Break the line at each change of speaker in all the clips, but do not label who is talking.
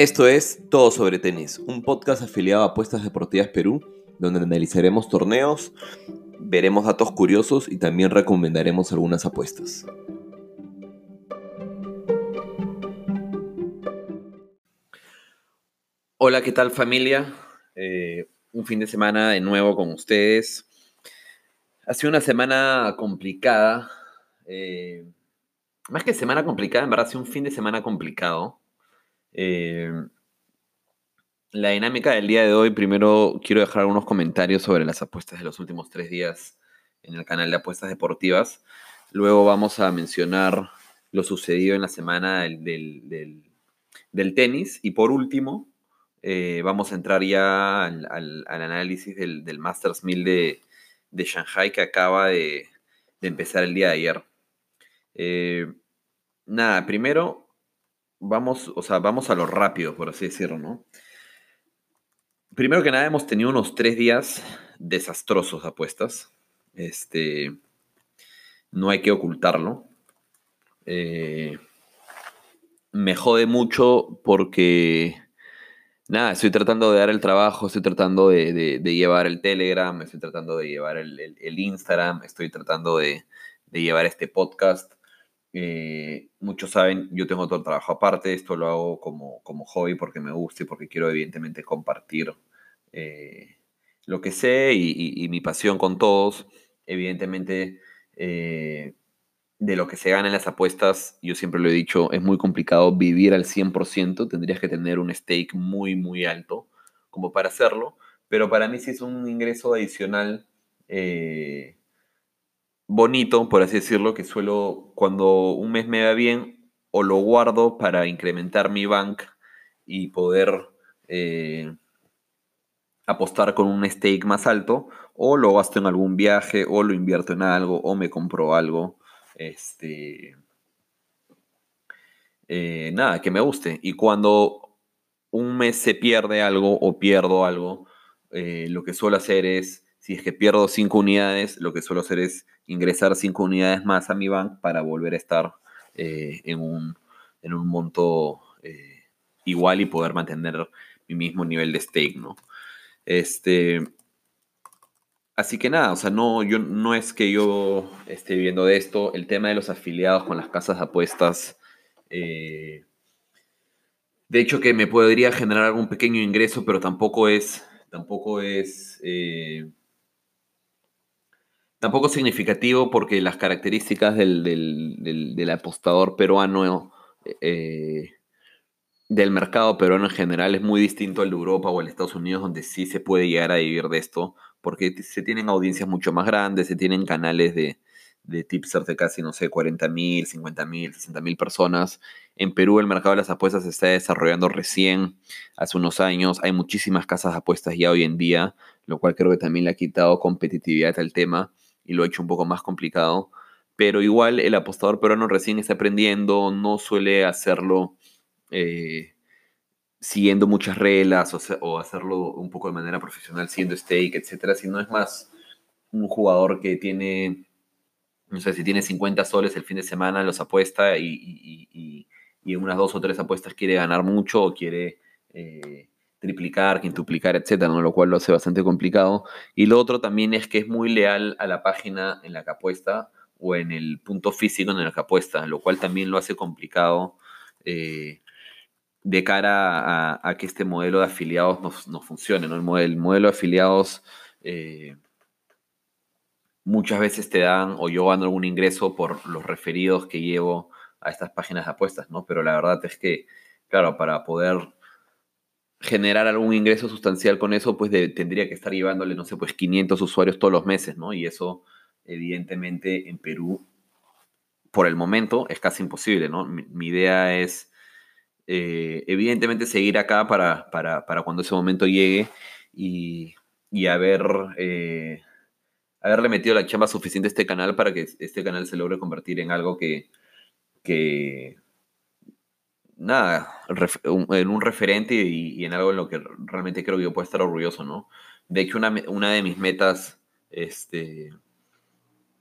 Esto es Todo sobre Tenis, un podcast afiliado a Apuestas Deportivas Perú, donde analizaremos torneos, veremos datos curiosos y también recomendaremos algunas apuestas. Hola, ¿qué tal familia? Eh, un fin de semana de nuevo con ustedes. Ha sido una semana complicada. Eh, más que semana complicada, en verdad ha sido un fin de semana complicado. Eh, la dinámica del día de hoy, primero quiero dejar algunos comentarios sobre las apuestas de los últimos tres días en el canal de apuestas deportivas. Luego vamos a mencionar lo sucedido en la semana del, tenis. Y por último, eh, vamos a entrar ya al, análisis del, Masters 1000 de, de Shanghai que acaba de, empezar el día de ayer. Eh, nada, primero vamos, o sea, vamos a lo rápido, por así decirlo, ¿no? Primero que nada, hemos tenido unos tres días desastrosos de apuestas. Este, no hay que ocultarlo. Eh, me jode mucho porque, nada, estoy tratando de dar el trabajo, estoy tratando de, llevar el Telegram, estoy tratando de llevar el, Instagram, estoy tratando de llevar este podcast. Eh, muchos saben, yo tengo todo el trabajo aparte, esto lo hago como, como hobby porque me gusta y porque quiero evidentemente compartir eh, lo que sé y, mi pasión con todos. Evidentemente, eh, de lo que se gana en las apuestas, yo siempre lo he dicho, es muy complicado vivir al 100%, tendrías que tener un stake muy, muy alto como para hacerlo, pero para mí sí es un ingreso adicional bonito, por así decirlo, que suelo, cuando un mes me va bien, o lo guardo para incrementar mi bank y poder eh, apostar con un stake más alto, o lo gasto en algún viaje, o lo invierto en algo, o me compro algo. Este. Eh, nada, que me guste. Y cuando un mes se pierde algo o pierdo algo, eh, lo que suelo hacer es si es que pierdo 5 unidades, lo que suelo hacer es ingresar 5 unidades más a mi bank para volver a estar eh, en, un, monto eh, igual y poder mantener mi mismo nivel de stake, ¿no? Este, así que nada, o sea, no, yo, no es que yo esté viendo de esto, el tema de los afiliados con las casas de apuestas, eh, de hecho que me podría generar algún pequeño ingreso, pero tampoco es, tampoco es Tampoco significativo porque las características del, apostador peruano, eh, del mercado peruano en general, es muy distinto al de Europa o al de Estados Unidos, donde sí se puede llegar a vivir de esto, porque se tienen audiencias mucho más grandes, se tienen canales de, de de casi, no sé, 40 mil, 50 mil, 60 mil personas. En Perú el mercado de las apuestas se está desarrollando recién, hace unos años. Hay muchísimas casas de apuestas ya hoy en día, lo cual creo que también le ha quitado competitividad al tema y lo ha hecho un poco más complicado. Pero igual el apostador peruano recién está aprendiendo, no suele hacerlo eh, siguiendo muchas reglas o, hacerlo un poco de manera profesional, siendo stake, etcétera, sino es más un jugador que tiene, no sé, si tiene 50 soles el fin de semana, los apuesta y, en unas dos o tres apuestas quiere ganar mucho o quiere eh, triplicar, quintuplicar, etcétera, ¿no? lo cual lo hace bastante complicado. Y lo otro también es que es muy leal a la página en la que apuesta o en el punto físico en el que apuesta, lo cual también lo hace complicado eh, de cara a, que este modelo de afiliados no, funcione. ¿no? El, modelo, de afiliados eh, muchas veces te dan o yo gano algún ingreso por los referidos que llevo a estas páginas de apuestas, ¿no? Pero la verdad es que, claro, para poder generar algún ingreso sustancial con eso, pues tendría que estar llevándole, no sé, pues 500 usuarios todos los meses, ¿no? Y eso, evidentemente, en Perú, por el momento, es casi imposible, ¿no? Mi, idea es, eh, evidentemente, seguir acá para, para, cuando ese momento llegue y, y haber, eh, haberle metido la chamba suficiente a este canal para que este canal se logre convertir en algo que, que nada, en un referente y, en algo en lo que realmente creo que yo puedo estar orgulloso, ¿no? De hecho, una, de mis metas este,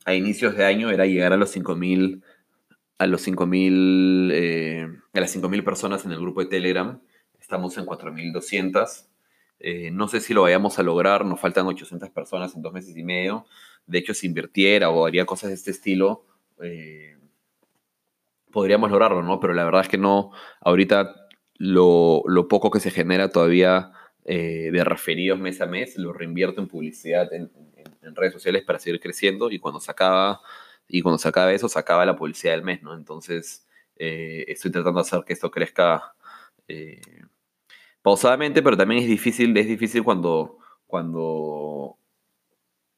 a inicios de año era llegar a los 5000 a los 5000 eh, a las 5000 personas en el grupo de Telegram. estamos en 4.200. Eh, no sé si lo vayamos a lograr, nos faltan 800 personas en dos meses y medio. De hecho, si invirtiera o haría cosas de este estilo, eh, podríamos lograrlo, ¿no? Pero la verdad es que no, ahorita lo, poco que se genera todavía eh, de referidos mes a mes, lo reinvierto en publicidad en, redes sociales para seguir creciendo y cuando se acaba, y cuando se acaba eso, se acaba la publicidad del mes, ¿no? Entonces, estoy tratando de hacer que esto crezca pausadamente, pero también es difícil, es difícil cuando, cuando,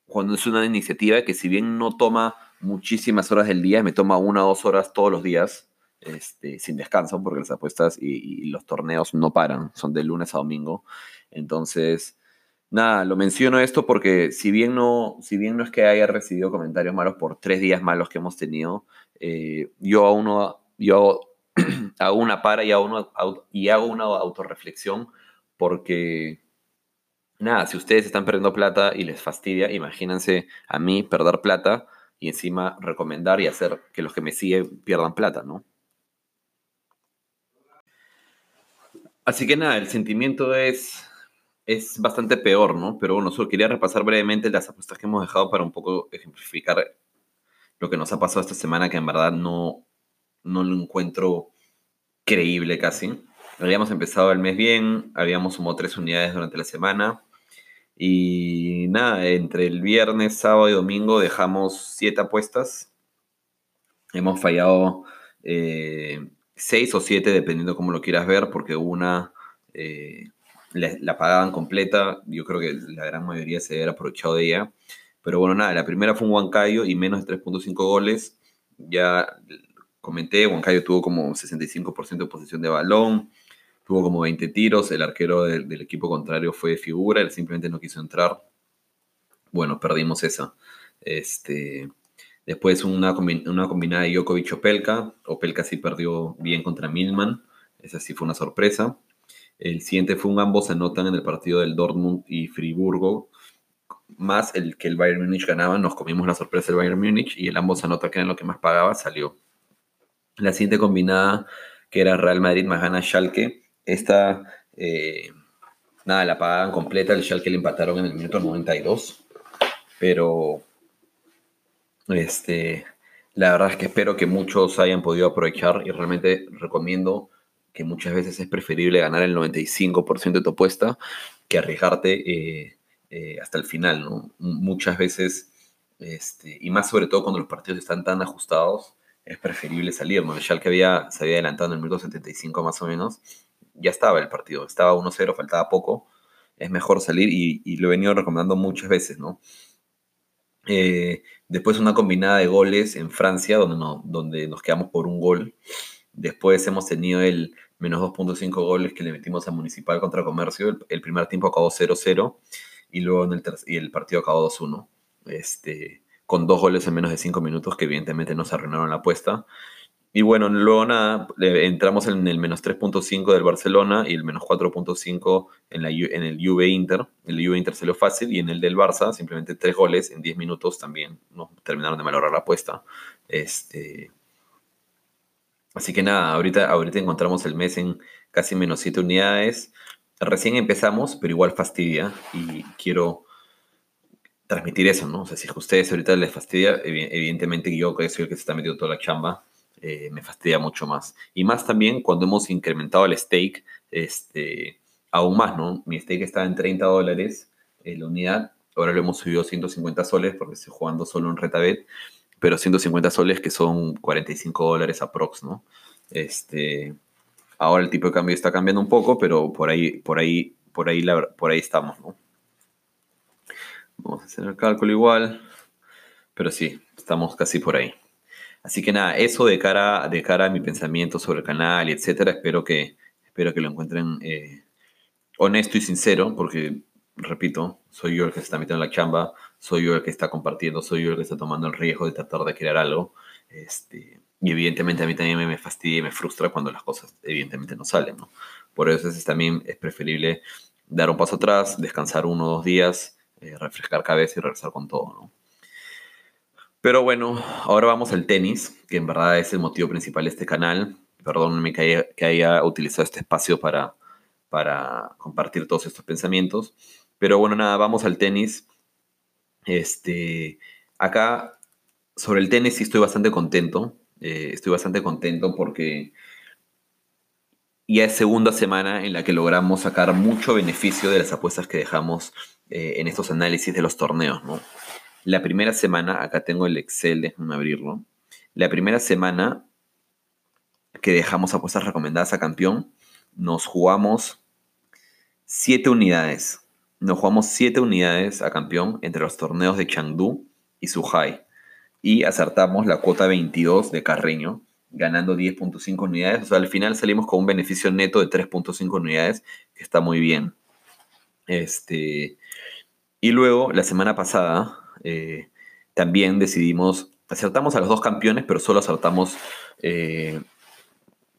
cuando es una iniciativa que si bien no toma muchísimas horas del día, me toma una o dos horas todos los días, este, sin descanso, porque las apuestas y, los torneos no paran, son de lunes a domingo. Entonces, nada, lo menciono esto porque si bien no, si bien no es que haya recibido comentarios malos por tres días malos que hemos tenido, eh, yo aún no, yo hago una para y hago una, y hago una autorreflexión porque, nada, si ustedes están perdiendo plata y les fastidia, imagínense a mí perder plata y encima recomendar y hacer que los que me siguen pierdan plata, ¿no? Así que nada, el sentimiento es, es bastante peor, ¿no? Pero bueno, solo quería repasar brevemente las apuestas que hemos dejado para un poco ejemplificar lo que nos ha pasado esta semana, que en verdad no, no lo encuentro creíble casi. Habíamos empezado el mes bien, habíamos sumado tres unidades durante la semana. Y nada, entre el viernes, sábado y domingo dejamos siete apuestas. Hemos fallado eh, seis o siete, dependiendo cómo lo quieras ver, porque una eh, la, pagaban completa. Yo creo que la gran mayoría se había aprovechado de ella. Pero bueno, nada, la primera fue un Huancayo y menos de 3.5 goles. Ya comenté, Huancayo tuvo como 65% de posición de balón, tuvo como 20 tiros, el arquero del, equipo contrario fue figura, él simplemente no quiso entrar. Bueno, perdimos esa. Este, después una, una combinada de Djokovic Opelka, Opelka sí perdió bien contra Milman, esa sí fue una sorpresa. El siguiente fue un ambos anotan en el partido del Dortmund y Friburgo, más el que el Bayern Múnich ganaba, nos comimos la sorpresa del Bayern Múnich y el ambos anotan que era lo que más pagaba, salió. La siguiente combinada, que era Real Madrid más gana Schalke, esta, eh, nada, la pagaban completa, el Schalke le empataron en el minuto 92, pero este, la verdad es que espero que muchos hayan podido aprovechar y realmente recomiendo que muchas veces es preferible ganar el 95% de tu apuesta que arriesgarte eh, eh, hasta el final, ¿no? Muchas veces, este, y más sobre todo cuando los partidos están tan ajustados, es preferible salir, ¿no? El que había, se había adelantado en el minuto 75 más o menos, ya estaba el partido, estaba 1-0, faltaba poco, es mejor salir y, lo he venido recomendando muchas veces, ¿no? Eh, después una combinada de goles en Francia, donde, no, donde nos quedamos por un gol. Después hemos tenido el menos 2.5 goles que le metimos a Municipal contra Comercio. El, primer tiempo acabó 0-0 y luego en el, y el partido acabó 2-1. Este, con dos goles en menos de cinco minutos que evidentemente nos arruinaron la apuesta. Y bueno, luego nada, entramos en el menos 3.5 del Barcelona y el menos 4.5 en, en el Juve Inter. El Juve Inter salió fácil y en el del Barça simplemente tres goles en 10 minutos también nos terminaron de malograr la apuesta. Este, así que nada, ahorita, ahorita encontramos el mes en casi menos 7 unidades. Recién empezamos, pero igual fastidia y quiero transmitir eso, ¿no? O sea, si a ustedes ahorita les fastidia, evidentemente yo que soy el que se está metiendo toda la chamba, eh, me fastidia mucho más. Y más también cuando hemos incrementado el stake, este, aún más, ¿no? Mi stake estaba en 30 dólares en la unidad, ahora lo hemos subido a 150 soles porque estoy jugando solo en Retabet, pero 150 soles que son 45 dólares aprox, ¿no? Este, ahora el tipo de cambio está cambiando un poco, pero por ahí, por ahí, por ahí, por ahí estamos, ¿no? Vamos a hacer el cálculo igual. Pero sí, estamos casi por ahí. Así que nada, eso de cara, de cara a mi pensamiento sobre el canal y etcétera, espero que, espero que lo encuentren eh, honesto y sincero, porque, repito, soy yo el que se está metiendo en la chamba, soy yo el que está compartiendo, soy yo el que está tomando el riesgo de tratar de crear algo. Este, y evidentemente a mí también me fastidia y me frustra cuando las cosas evidentemente no salen, ¿no? Por eso es, también es preferible dar un paso atrás, descansar uno o dos días, eh, refrescar cabeza y regresar con todo, ¿no? Pero bueno, ahora vamos al tenis, que en verdad es el motivo principal de este canal. Perdónenme que haya, utilizado este espacio para, para compartir todos estos pensamientos. Pero bueno, nada, vamos al tenis. Este, acá, sobre el tenis sí estoy bastante contento. Eh, estoy bastante contento porque ya es segunda semana en la que logramos sacar mucho beneficio de las apuestas que dejamos eh, en estos análisis de los torneos, ¿no? La primera semana, acá tengo el Excel, déjenme abrirlo. La primera semana que dejamos apuestas recomendadas a campeón, nos jugamos 7 unidades. Nos jugamos 7 unidades a campeón entre los torneos de Chengdu y Suhai. Y acertamos la cuota 22 de Carreño, ganando 10.5 unidades. O sea, al final salimos con un beneficio neto de 3.5 unidades, que está muy bien. Este, y luego, la semana pasada, eh, también decidimos, acertamos a los dos campeones, pero solo acertamos eh,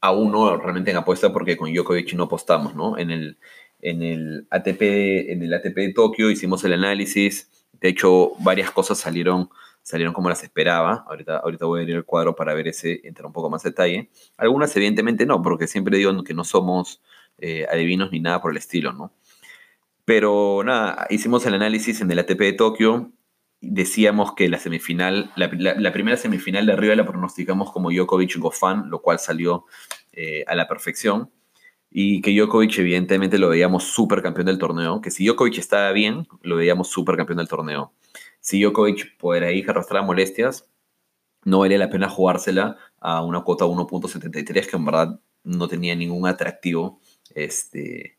a uno realmente en apuesta porque con Djokovic no apostamos, ¿no? En el, en el ATP, en el ATP de Tokio hicimos el análisis, de hecho varias cosas salieron, salieron como las esperaba, ahorita, ahorita voy a ir al cuadro para ver ese, entrar un poco más detalle. Algunas evidentemente no, porque siempre digo que no somos eh, adivinos ni nada por el estilo, ¿no? Pero nada, hicimos el análisis en el ATP de Tokio, decíamos que la semifinal, la, primera semifinal de arriba la pronosticamos como Djokovic-Gofan, lo cual salió eh, a la perfección. Y que Djokovic evidentemente lo veíamos súper campeón del torneo, que si Djokovic estaba bien, lo veíamos súper campeón del torneo. Si Djokovic por ahí arrastrar molestias, no valía la pena jugársela a una cuota 1.73, que en verdad no tenía ningún atractivo este,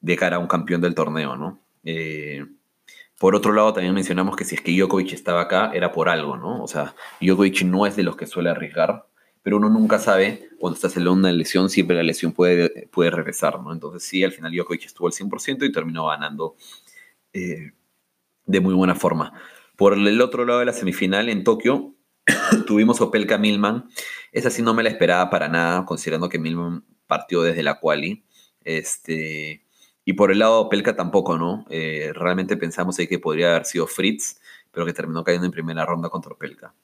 de cara a un campeón del torneo, ¿no? Eh, por otro lado, también mencionamos que si es que Djokovic estaba acá, era por algo, ¿no? O sea, Djokovic no es de los que suele arriesgar, pero uno nunca sabe cuando estás en una lesión, siempre la lesión puede, puede regresar, ¿no? Entonces sí, al final Djokovic estuvo al 100% y terminó ganando eh, de muy buena forma. Por el otro lado de la semifinal, en Tokio, tuvimos Opelka Milman. Esa sí no me la esperaba para nada, considerando que Milman partió desde la quali. Este, y por el lado Pelka tampoco, ¿no? Eh, realmente pensamos que podría haber sido Fritz, pero que terminó cayendo en primera ronda contra Pelka.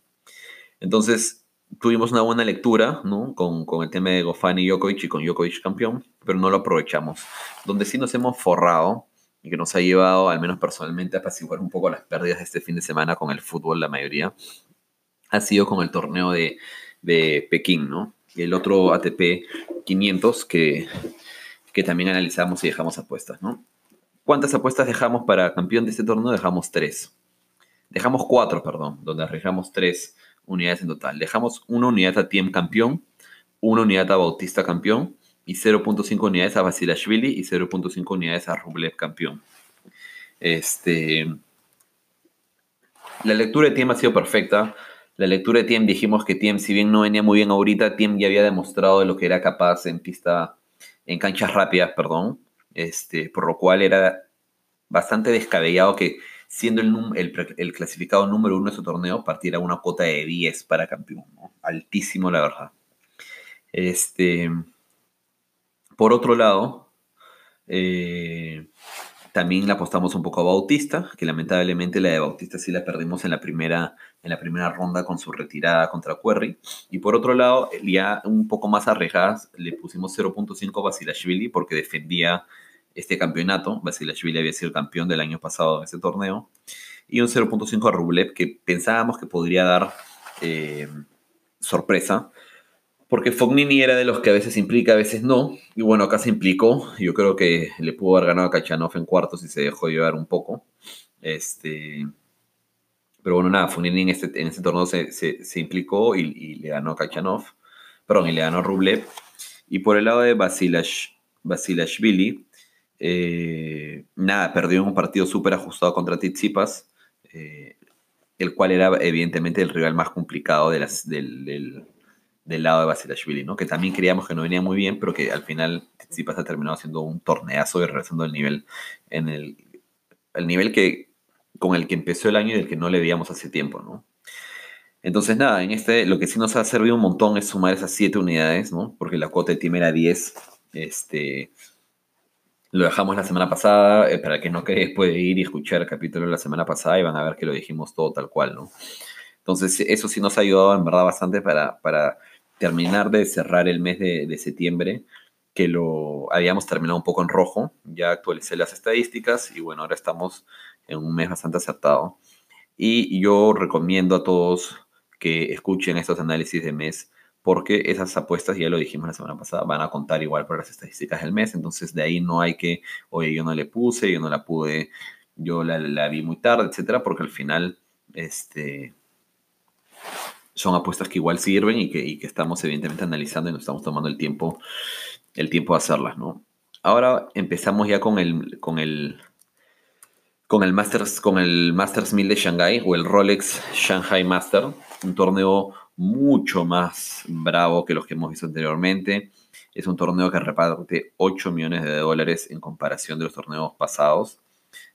Entonces, tuvimos una buena lectura, ¿no? Con, el tema de Gofani y Djokovic y con Djokovic campeón, pero no lo aprovechamos. Donde sí nos hemos forrado y que nos ha llevado, al menos personalmente, a apaciguar un poco las pérdidas de este fin de semana con el fútbol, la mayoría, ha sido con el torneo de, de Pekín, ¿no? El otro ATP 500 que que también analizamos y dejamos apuestas, ¿no? ¿Cuántas apuestas dejamos para campeón de este torneo? Dejamos tres. Dejamos cuatro, perdón, donde arriesgamos tres unidades en total. Dejamos una unidad a Tiem campeón, una unidad a Bautista campeón y 0.5 unidades a Vasilashvili y 0.5 unidades a Rublev campeón. Este, la lectura de Tiem ha sido perfecta. La lectura de Tiem dijimos que Tiem, si bien no venía muy bien ahorita, Tiem ya había demostrado de lo que era capaz en pista en canchas rápidas, perdón, este, por lo cual era bastante descabellado que siendo el, clasificado número uno de su torneo partiera una cuota de 10 para campeón, altísimo la verdad. Este, por otro lado, eh, también le apostamos un poco a Bautista, que lamentablemente la de Bautista sí la perdimos en la primera, en la primera ronda con su retirada contra Querry. Y por otro lado, ya un poco más arriesgadas, le pusimos 0.5 a Basilashvili porque defendía este campeonato. Basilashvili había sido campeón del año pasado en ese torneo. Y un 0.5 a Rublev que pensábamos que podría dar eh, sorpresa porque Fognini era de los que a veces implica, a veces no. Y bueno, acá se implicó. Yo creo que le pudo haber ganado a Kachanov en cuartos y se dejó llevar un poco. Este, pero bueno, nada, Fognini en este, este torneo se, implicó y, le ganó a Kachanov. Perdón, y le ganó a Rublev. Y por el lado de Basilash, Basilashvili, eh, nada, perdió un partido súper ajustado contra Tsitsipas, eh, el cual era evidentemente el rival más complicado de las, del lado de Basilashvili, ¿no? Que también creíamos que no venía muy bien, pero que al final Tsitsipas ha terminado siendo un torneazo y regresando al nivel, en el, el nivel que, con el que empezó el año y del que no le veíamos hace tiempo, ¿no? Entonces, nada, en este, lo que sí nos ha servido un montón es sumar esas 7 unidades, ¿no? Porque la cuota de team era 10. Este, lo dejamos la semana pasada. Eh, para que no quede, puede ir y escuchar el capítulo de la semana pasada y van a ver que lo dijimos todo tal cual, ¿no? Entonces, eso sí nos ha ayudado en verdad bastante para, para terminar de cerrar el mes de, septiembre, que lo habíamos terminado un poco en rojo. Ya actualicé las estadísticas y bueno, ahora estamos en un mes bastante acertado. Y yo recomiendo a todos que escuchen estos análisis de mes porque esas apuestas, ya lo dijimos la semana pasada, van a contar igual para las estadísticas del mes. Entonces de ahí no hay que, oye, yo no le puse, yo no la pude, yo la, vi muy tarde, etcétera, porque al final este, son apuestas que igual sirven y que, estamos evidentemente analizando y nos estamos tomando el tiempo, el tiempo de hacerlas, ¿no? Ahora empezamos ya con el, con el, con el Masters, con el Masters 1000 de Shanghai o el Rolex Shanghai Master, un torneo mucho más bravo que los que hemos visto anteriormente. Es un torneo que reparte 8 millones de dólares en comparación de los torneos pasados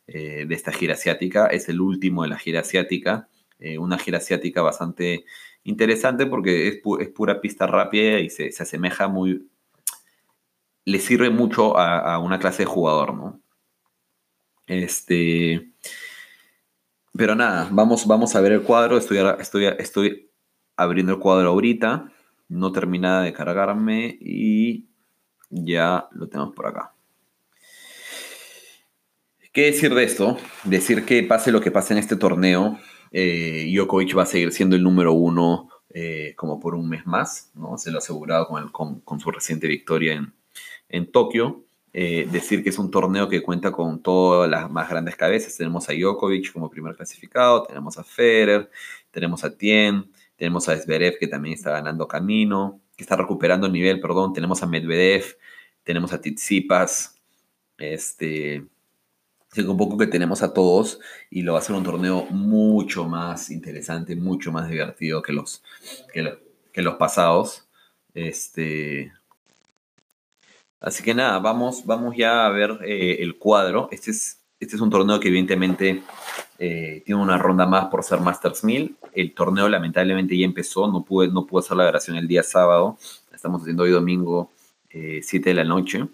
eh, de esta gira asiática. Es el último de la gira asiática. Eh, una gira asiática bastante interesante porque es, pura pista rápida y se, asemeja muy... Le sirve mucho a, una clase de jugador, ¿no? Este... Pero nada, vamos, vamos a ver el cuadro. Estoy, estoy, estoy abriendo el cuadro ahorita. No termina de cargarme y ya lo tenemos por acá. ¿Qué decir de esto? Decir que pase lo que pase en este torneo, eh, va a seguir siendo el número uno eh, como por un mes más, ¿no? Se lo ha asegurado con, su reciente victoria en, Tokio. Eh, decir que es un torneo que cuenta con todas las más grandes cabezas. Tenemos a Djokovic como primer clasificado, tenemos a Federer, tenemos a Tien, tenemos a Zverev que también está ganando camino, que está recuperando nivel, perdón, tenemos a Medvedev, tenemos a Tsitsipas, este, un poco que tenemos a todos y lo va a ser un torneo mucho más interesante, mucho más divertido que los, que, los pasados. Este, así que nada, vamos, vamos ya a ver eh, el cuadro. Este es, este es un torneo que evidentemente eh, tiene una ronda más por ser Masters 1000. El torneo lamentablemente ya empezó, no pude, no pude hacer la grabación el día sábado. Estamos haciendo hoy domingo 7 eh, de la noche.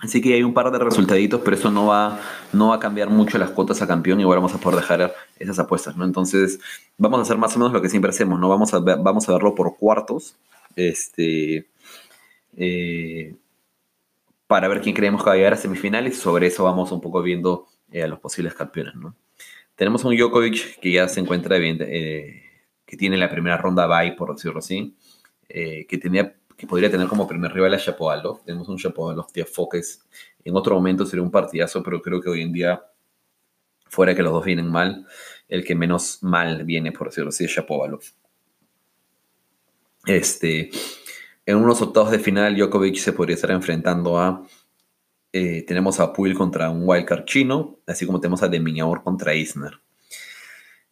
Así que hay un par de resultaditos, pero eso no va, no va a cambiar mucho las cuotas a campeón. Igual vamos a poder dejar esas apuestas, ¿no? Entonces, vamos a hacer más o menos lo que siempre hacemos, ¿no? Vamos a, vamos a verlo por cuartos. Este. Eh, para ver quién creemos que va a llegar a semifinales. Sobre eso vamos un poco viendo eh, a los posibles campeones, ¿no? Tenemos a un Djokovic que ya se encuentra eh, que tiene la primera ronda bye, por decirlo así. que tenía que podría tener como primer rival a Shapovalov. Tenemos un Shapovalov Tia Foques. En otro momento sería un partidazo, pero creo que hoy en día, fuera que los dos vienen mal, el que menos mal viene, por decirlo así, es Shapovalov. Este, en unos octavos de final, Djokovic se podría estar enfrentando a. Eh, tenemos a Puil contra un wildcard chino, así como tenemos a Deminiaur contra Isner.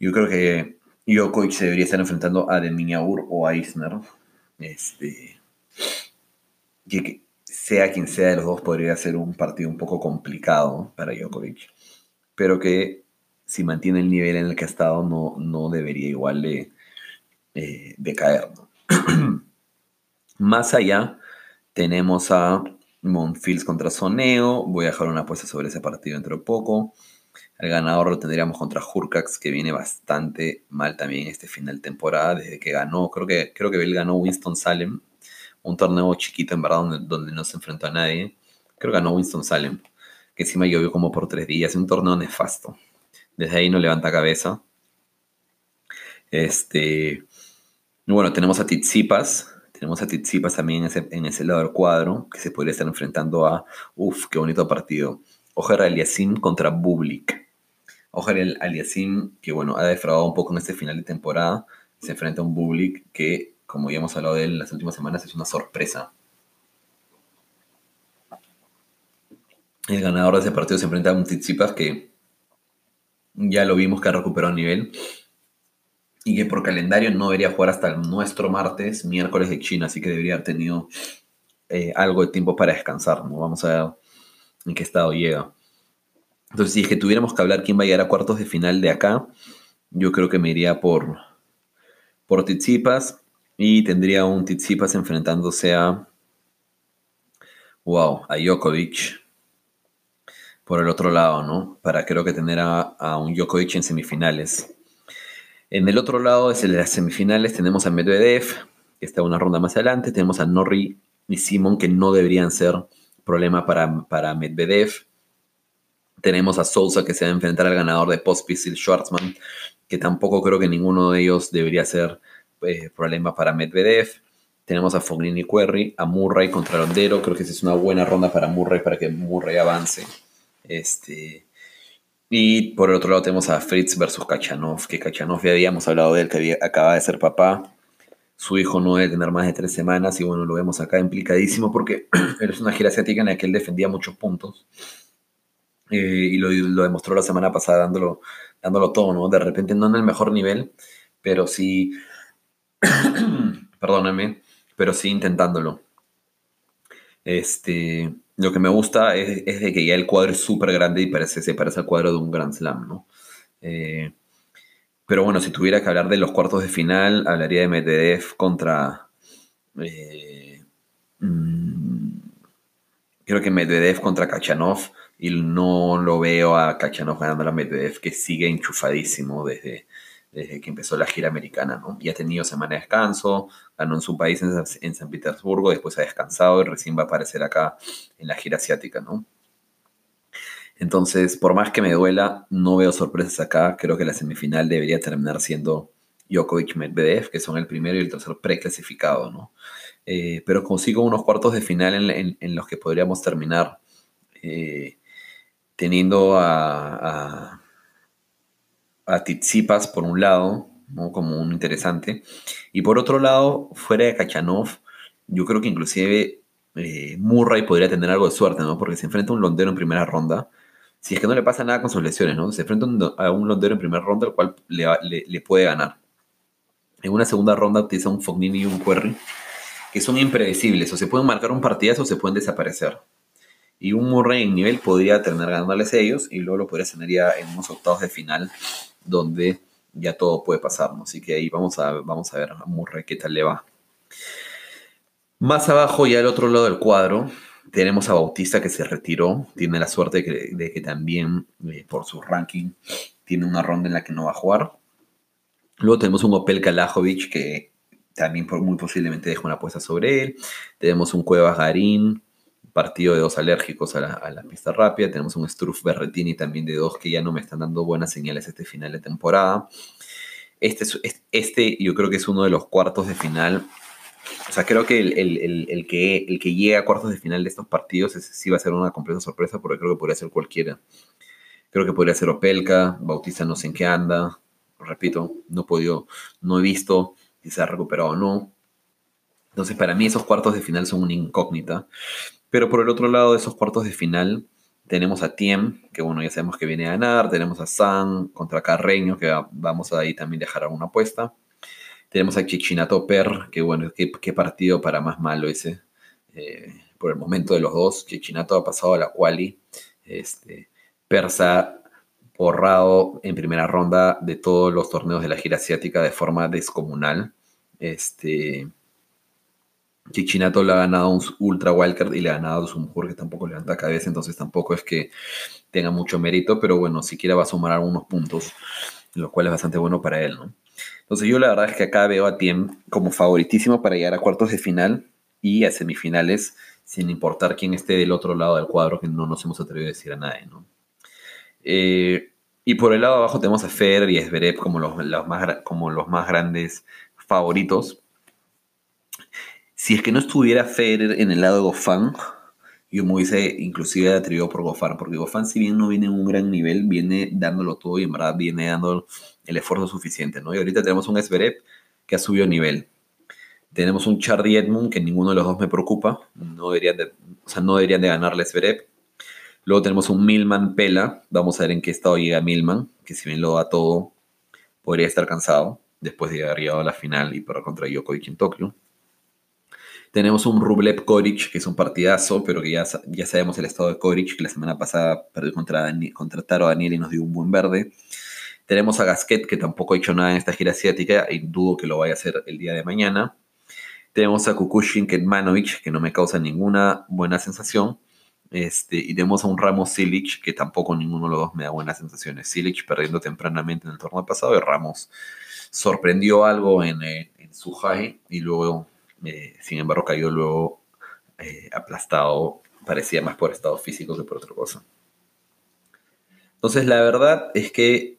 Yo creo que Djokovic se debería estar enfrentando a Deminiaur o a Isner. Este, que sea quien sea de los dos podría ser un partido un poco complicado para Djokovic, pero que si mantiene el nivel en el que ha estado no, no debería igual de, eh, caer. Más allá tenemos a Monfils contra Soneo, voy a dejar una apuesta sobre ese partido dentro de poco. El ganador lo tendríamos contra Hurcax, que viene bastante mal también este final de temporada, desde que ganó, creo que, creo que él ganó Winston Salem un torneo chiquito, en verdad, donde, no se enfrentó a nadie. Creo que ganó Winston Salem, que encima llovió como por tres días. Un torneo nefasto. Desde ahí no levanta cabeza. Este. Bueno, tenemos a Tizipas. Tenemos a Tizipas también en ese, lado del cuadro, que se podría estar enfrentando a. Uf, qué bonito partido. Ojer Aliasim contra Bublik. Ojer Aliasim, que bueno, ha defraudado un poco en este final de temporada. Se enfrenta a un Bublik que como ya hemos hablado de él en las últimas semanas, es una sorpresa. El ganador de ese partido se enfrenta a un Tsitsipas que ya lo vimos que ha recuperado nivel y que por calendario no debería jugar hasta nuestro martes, miércoles de China, así que debería haber tenido eh, algo de tiempo para descansar. ¿no? Vamos a ver en qué estado llega. Entonces, si es que tuviéramos que hablar quién va a llegar a cuartos de final de acá, yo creo que me iría por, por. Y tendría un Tsitsipas enfrentándose a. Wow, a Djokovic. Por el otro lado, ¿no? Para creo que tener a, un Djokovic en semifinales. En el otro lado, de las semifinales, tenemos a Medvedev, que está una ronda más adelante. Tenemos a Norri y Simon, que no deberían ser problema para, para Medvedev. Tenemos a Sousa, que se va a enfrentar al ganador de Pospisil Schwartzman, que tampoco creo que ninguno de ellos debería ser eh, problema para Medvedev. Tenemos a Fognini Querry, a Murray contra Londero. Creo que es una buena ronda para Murray, para que Murray avance. Este, y por el otro lado tenemos a Fritz versus Kachanov, que Kachanov ya habíamos hablado de él, que acaba de ser papá. Su hijo no debe tener más de tres semanas y bueno, lo vemos acá implicadísimo porque es una gira asiática en la que él defendía muchos puntos. Eh, y lo, lo, demostró la semana pasada dándolo, dándolo todo, ¿no? De repente no en el mejor nivel, pero sí, perdóname, pero sí intentándolo. Este, lo que me gusta es, de que ya el cuadro es súper grande y parece, se parece al cuadro de un Grand Slam, ¿no? Eh, pero bueno, si tuviera que hablar de los cuartos de final, hablaría de Medvedev contra... Eh, mm, creo que Medvedev contra Kachanov y no lo veo a Kachanov ganando a Medvedev, que sigue enchufadísimo desde, desde que empezó la gira americana, ¿no? Y ha tenido semana de descanso, ganó en su país en, San Petersburgo, después ha descansado y recién va a aparecer acá en la gira asiática, ¿no? Entonces, por más que me duela, no veo sorpresas acá. Creo que la semifinal debería terminar siendo Djokovic-Medvedev, que son el primero y el tercer preclasificado, ¿no? Eh, pero consigo unos cuartos de final en, los que podríamos terminar eh, teniendo a, a Titsipas por un lado, como un interesante. Y por otro lado, fuera de Kachanov, yo creo que inclusive eh, Murray podría tener algo de suerte, ¿no? Porque se enfrenta a un londero en primera ronda. Si es que no le pasa nada con sus lesiones, ¿no? Se enfrenta a un londero en primera ronda, el cual le, puede ganar. En una segunda ronda utiliza un Fognini y un Querry, que son impredecibles. O se pueden marcar un partidazo o se pueden desaparecer. Y un Murray en nivel podría terminar ganándoles ellos y luego lo podría tener ya en unos octavos de final donde ya todo puede pasar, Así que ahí vamos a, vamos a ver a Murray qué tal le va. Más abajo, ya al otro lado del cuadro, tenemos a Bautista que se retiró. Tiene la suerte de que, también, eh, por su ranking, tiene una ronda en la que no va a jugar. Luego tenemos un Opel Kalajovic que también muy posiblemente deja una apuesta sobre él. Tenemos un Cuevas Garín, partido de dos alérgicos a la, pista rápida. Tenemos un Struff Berretini también de dos que ya no me están dando buenas señales este final de temporada. Este, este yo creo que es uno de los cuartos de final. O sea, creo que el, que el que llega a cuartos de final de estos partidos sí va a ser una completa sorpresa porque creo que podría ser cualquiera. Creo que podría ser Opelka, Bautista no sé en qué anda. Repito, no he podido, no he visto si se ha recuperado o no. Entonces, para mí esos cuartos de final son una incógnita. Pero por el otro lado de esos cuartos de final, tenemos a Tiem, que bueno, ya sabemos que viene a ganar. Tenemos a San contra Carreño, que vamos a ahí también dejar alguna apuesta. Tenemos a Chichinato Per, que bueno, qué, partido para más malo ese. Eh, por el momento de los dos, Chichinato ha pasado a la quali. Este, Persa borrado en primera ronda de todos los torneos de la gira asiática de forma descomunal. Este, Chichinato le ha ganado un Ultra Wildcard y le ha ganado a Sumhur, que tampoco levanta cabeza, entonces tampoco es que tenga mucho mérito, pero bueno, siquiera va a sumar algunos puntos, lo cual es bastante bueno para él, ¿no? Entonces yo la verdad es que acá veo a Tiem como favoritísimo para llegar a cuartos de final y a semifinales, sin importar quién esté del otro lado del cuadro, que no nos hemos atrevido a decir a nadie, ¿no? Eh, y por el lado de abajo tenemos a Fer y a como los, más, como los más grandes favoritos si es que no estuviera Federer en el lado de Goffin, yo me hubiese inclusive atrevido por Goffin, porque Goffin si bien no viene en un gran nivel, viene dándolo todo y en verdad viene dando el esfuerzo suficiente, ¿no? Y ahorita tenemos un Esberet que ha subido nivel. Tenemos un Charlie Edmund que ninguno de los dos me preocupa, no deberían de, o sea, no deberían de ganarle a Luego tenemos un Milman Pela, vamos a ver en qué estado llega Milman, que si bien lo da todo, podría estar cansado después de haber llegado a la final y para contra Djokovic en Tokio. Tenemos un Rublev Koric, que es un partidazo, pero que ya, ya sabemos el estado de Koric, que la semana pasada perdió contra, contra Taro Daniel y nos dio un buen verde. Tenemos a Gasquet, que tampoco ha hecho nada en esta gira asiática y dudo que lo vaya a hacer el día de mañana. Tenemos a Kukushin Ketmanovic, que no me causa ninguna buena sensación. Este, y tenemos a un Ramos Silic, que tampoco ninguno de los dos me da buenas sensaciones. Silic perdiendo tempranamente en el torneo pasado y Ramos sorprendió algo en, eh, en su high y luego eh, sin embargo, cayó luego eh, aplastado, parecía más por estado físico que por otra cosa. Entonces, la verdad es que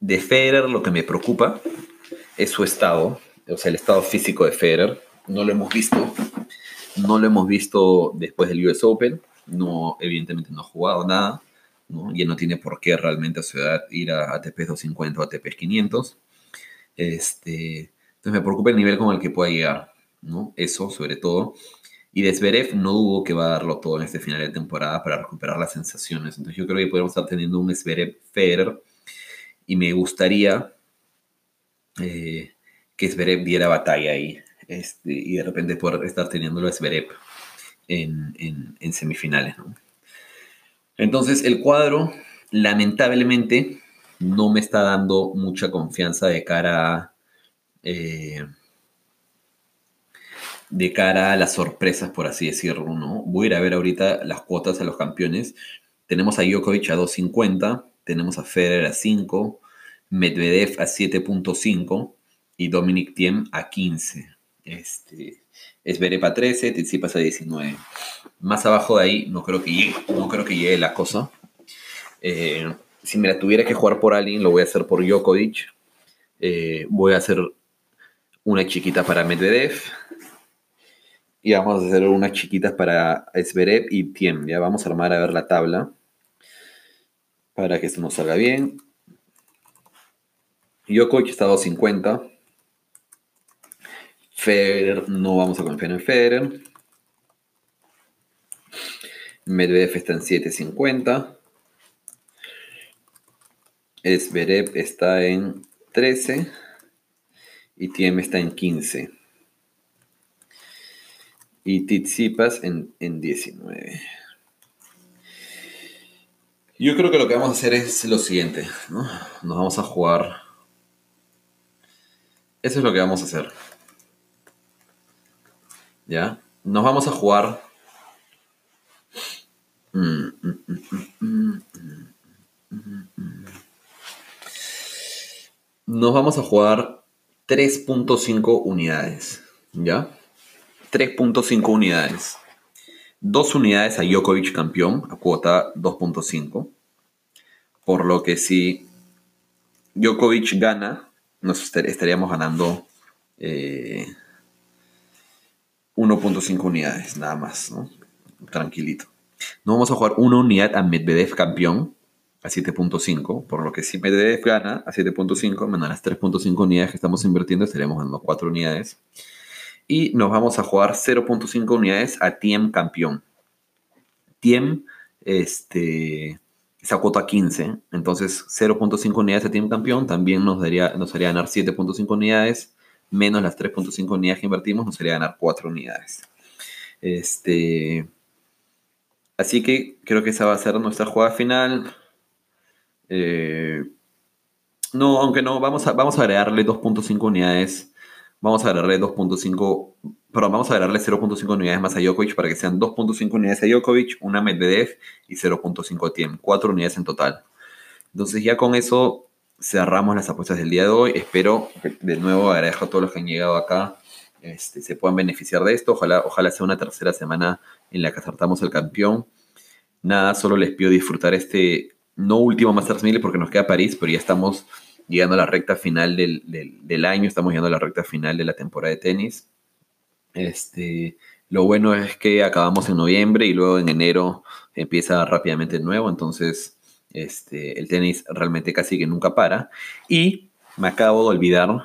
de Federer lo que me preocupa es su estado, o sea, el estado físico de Federer. No lo hemos visto, no lo hemos visto después del US Open, no, evidentemente no ha jugado nada, ¿no? ya no tiene por qué realmente a su edad ir a ATP 250 o ATP 500. Este, entonces me preocupa el nivel con el que pueda llegar, ¿no? Eso sobre todo. Y Desverev no dudo que va a darlo todo en este final de temporada para recuperar las sensaciones. Entonces yo creo que podemos estar teniendo un Zverev Federer y me gustaría eh, que Zverev diera batalla ahí este, y de repente poder estar teniéndolo a Zverev en, en, semifinales. Entonces el cuadro lamentablemente no me está dando mucha confianza de cara a... Eh, de cara a las sorpresas, por así decirlo, ¿no? Voy a ir a ver ahorita las cuotas a los campeones. Tenemos a Djokovic a 2.50, tenemos a Federer a 5, Medvedev a 7.5 y Dominic Thiem a 15. Este, Esverev a 13, Tsitsipas a 19. Más abajo de ahí no creo que llegue, no creo que llegue la cosa. Eh, si me la tuviera que jugar por alguien, lo voy a hacer por Djokovic. Eh, voy a hacer una chiquita para Medvedev y vamos a hacer unas chiquitas para Sverev y Tiem. Ya vamos a armar a ver la tabla para que esto nos salga bien. Djokovic está a 250. Federer, no vamos a confiar en Federer. Medvedev está en 750. Sverev está en 13. Y Tiem está en 15 y Titsipas en, en 19. Yo creo que lo que vamos a hacer es lo siguiente, ¿no? Nos vamos a jugar. Eso es lo que vamos a hacer. ¿Ya? Nos vamos a jugar. Nos vamos a jugar 3.5 unidades. ¿Ya? 3.5 unidades. Dos unidades a Djokovic campeón, a cuota 2.5. Por lo que si Djokovic gana, nos estaríamos ganando 1.5 eh, unidades, nada más. Tranquilito. No vamos a jugar una unidad a Medvedev campeón, a 7.5, por lo que si Medvedev gana a 7.5, menos las 3.5 unidades que estamos invirtiendo, estaríamos ganando 4 unidades y nos vamos a jugar 0.5 unidades a Tiem campeón. Tiem este, esa cuota 15, entonces 0.5 unidades a Tiem campeón también nos, daría, nos haría ganar 7.5 unidades, menos las 3.5 unidades que invertimos, nos haría ganar 4 unidades. Este, así que creo que esa va a ser nuestra jugada final. Eh, no, aunque no, vamos a, vamos a agregarle 2.5 unidades Vamos a agregarle 2.5, perdón, vamos a agregarle 0.5 unidades más a Djokovic para que sean 2.5 unidades a Djokovic, una Medvedev y 0.5 Tiem, 4 unidades en total. Entonces ya con eso cerramos las apuestas del día de hoy. Espero, de nuevo agradezco a todos los que han llegado acá, este, se puedan beneficiar de esto. Ojalá, ojalá sea una tercera semana en la que acertamos el campeón. Nada, solo les pido disfrutar este, no último Masters 1000 porque nos queda París, pero ya estamos llegando a la recta final del, año, estamos llegando a la recta final de la temporada de tenis. Este, lo bueno es que acabamos en noviembre y luego en enero empieza rápidamente de nuevo, entonces este, el tenis realmente casi que nunca para. Y me acabo de olvidar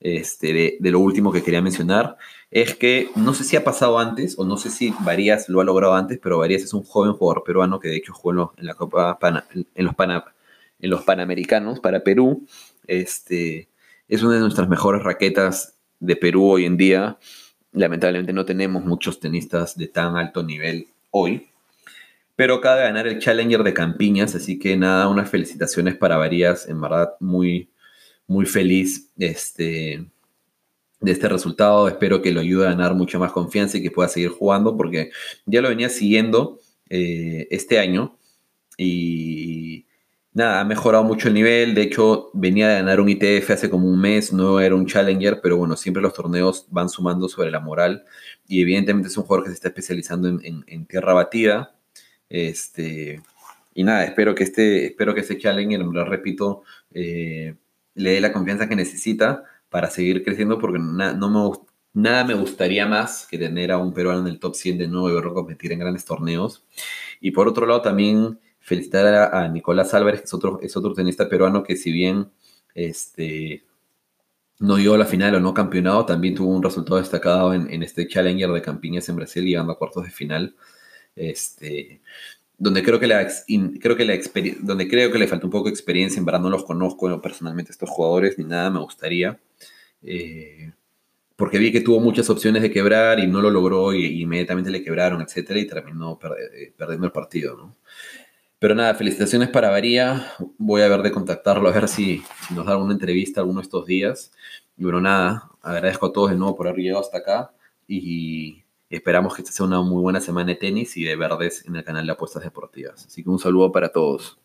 este, de, lo último que quería mencionar, es que no sé si ha pasado antes o no sé si Varías lo ha logrado antes, pero Varías es un joven jugador peruano que de hecho jugó en, la Copa en los Pana, en los Panamericanos para Perú. Este, es una de nuestras mejores raquetas de Perú hoy en día. Lamentablemente no tenemos muchos tenistas de tan alto nivel hoy. Pero acaba de ganar el Challenger de Campiñas, así que nada, unas felicitaciones para Varías, en verdad muy, muy feliz este, de este resultado. Espero que lo ayude a ganar mucha más confianza y que pueda seguir jugando, porque ya lo venía siguiendo eh, este año y nada, ha mejorado mucho el nivel. De hecho, venía de ganar un ITF hace como un mes, no era un Challenger, pero bueno, siempre los torneos van sumando sobre la moral y evidentemente es un jugador que se está especializando en, tierra batida. Este, y nada, espero que este, espero que este Challenger, lo repito, eh, le dé la confianza que necesita para seguir creciendo, porque no me, nada me gustaría más que tener a un peruano en el top 100 de nuevo y verlo competir en grandes torneos. Y por otro lado, también felicitar a, Nicolás Álvarez, que es otro, es otro tenista peruano que si bien este, no llegó a la final o no campeonado, también tuvo un resultado destacado en, este Challenger de Campiñas en Brasil, llegando a cuartos de final. Este, donde creo que la, creo que le falta un poco de experiencia, en verdad no los conozco personalmente estos jugadores, ni nada me gustaría. Eh, porque vi que tuvo muchas opciones de quebrar y no lo logró y, inmediatamente le quebraron, etcétera, y terminó eh, perdiendo el partido, ¿no? Pero nada, felicitaciones para Varía. Voy a ver de contactarlo, a ver si, nos da una entrevista alguno de estos días. Y bueno, nada, agradezco a todos de nuevo por haber llegado hasta acá y esperamos que esta sea una muy buena semana de tenis y de verdes en el canal de apuestas deportivas. Así que un saludo para todos.